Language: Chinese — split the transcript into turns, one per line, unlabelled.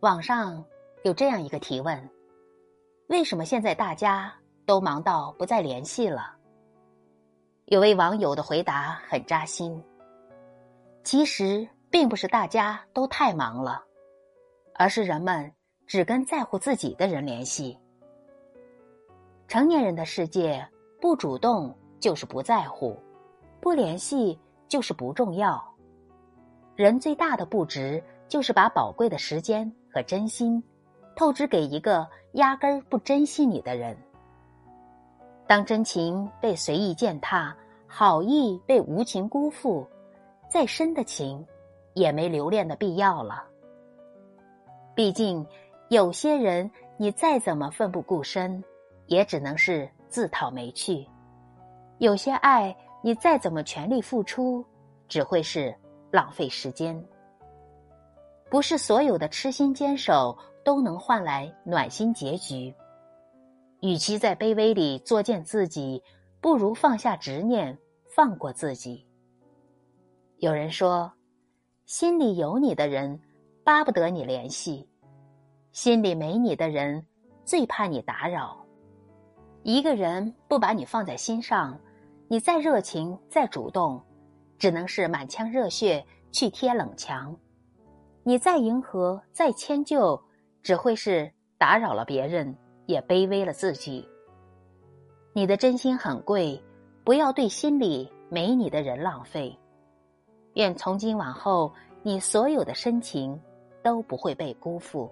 网上有这样一个提问：为什么现在大家都忙到不再联系了？有位网友的回答很扎心。其实并不是大家都太忙了，而是人们只跟在乎自己的人联系。成年人的世界，不主动就是不在乎，不联系就是不重要。人最大的不值，就是把宝贵的时间。和真心，透支给一个压根儿不珍惜你的人。当真情被随意践踏，好意被无情辜负，再深的情，也没留恋的必要了。毕竟，有些人你再怎么奋不顾身，也只能是自讨没趣；有些爱你再怎么全力付出，只会是浪费时间。不是所有的痴心坚守都能换来暖心结局。与其在卑微里作践自己，不如放下执念，放过自己。有人说，心里有你的人，巴不得你联系；心里没你的人，最怕你打扰。一个人不把你放在心上，你再热情再主动，只能是满腔热血去贴冷墙。你再迎合，再迁就，只会是打扰了别人，也卑微了自己。你的真心很贵，不要对心里没你的人浪费。愿从今往后，你所有的深情都不会被辜负。